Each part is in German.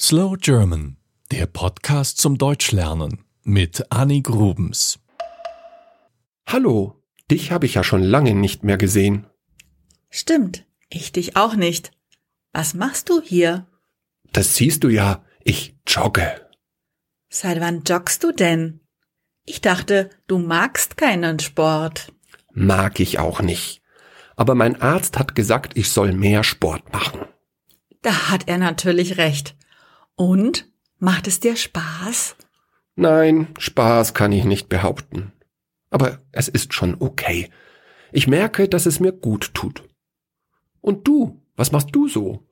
Slow German, der Podcast zum Deutschlernen mit Annie Grubens. Hallo, dich habe ich ja schon lange nicht mehr gesehen. Stimmt, ich dich auch nicht. Was machst du hier? Das siehst du ja, ich jogge. Seit wann joggst du denn? Ich dachte, du magst keinen Sport. Mag ich auch nicht. Aber mein Arzt hat gesagt, ich soll mehr Sport machen. Da hat er natürlich recht. Und? Macht es dir Spaß? Nein, Spaß kann ich nicht behaupten. Aber es ist schon okay. Ich merke, dass es mir gut tut. Und du, was machst du so?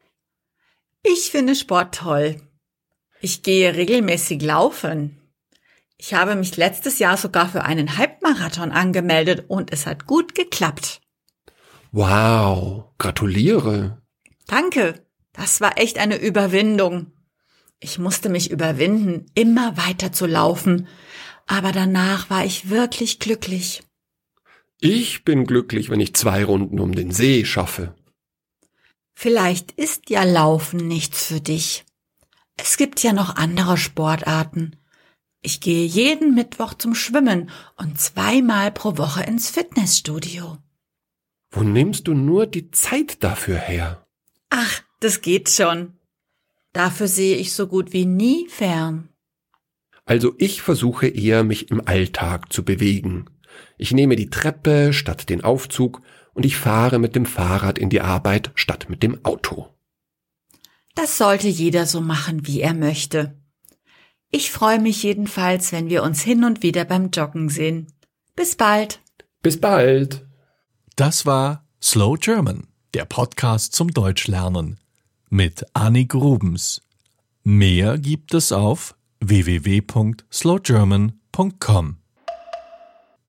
Ich finde Sport toll. Ich gehe regelmäßig laufen. Ich habe mich letztes Jahr sogar für einen Halbmarathon angemeldet und es hat gut geklappt. Wow, gratuliere. Danke. Das war echt eine Überwindung. Ich musste mich überwinden, immer weiter zu laufen, aber danach war ich wirklich glücklich. Ich bin glücklich, wenn ich zwei Runden um den See schaffe. Vielleicht ist ja Laufen nichts für dich. Es gibt ja noch andere Sportarten. Ich gehe jeden Mittwoch zum Schwimmen und zweimal pro Woche ins Fitnessstudio. Wo nimmst du nur die Zeit dafür her? Ach, das geht schon. Dafür sehe ich so gut wie nie fern. Also ich versuche eher, mich im Alltag zu bewegen. Ich nehme die Treppe statt den Aufzug und ich fahre mit dem Fahrrad in die Arbeit statt mit dem Auto. Das sollte jeder so machen, wie er möchte. Ich freue mich jedenfalls, wenn wir uns hin und wieder beim Joggen sehen. Bis bald. Bis bald. Das war Slow German, der Podcast zum Deutschlernen mit Annie Grubens. Mehr gibt es auf www.slowgerman.com.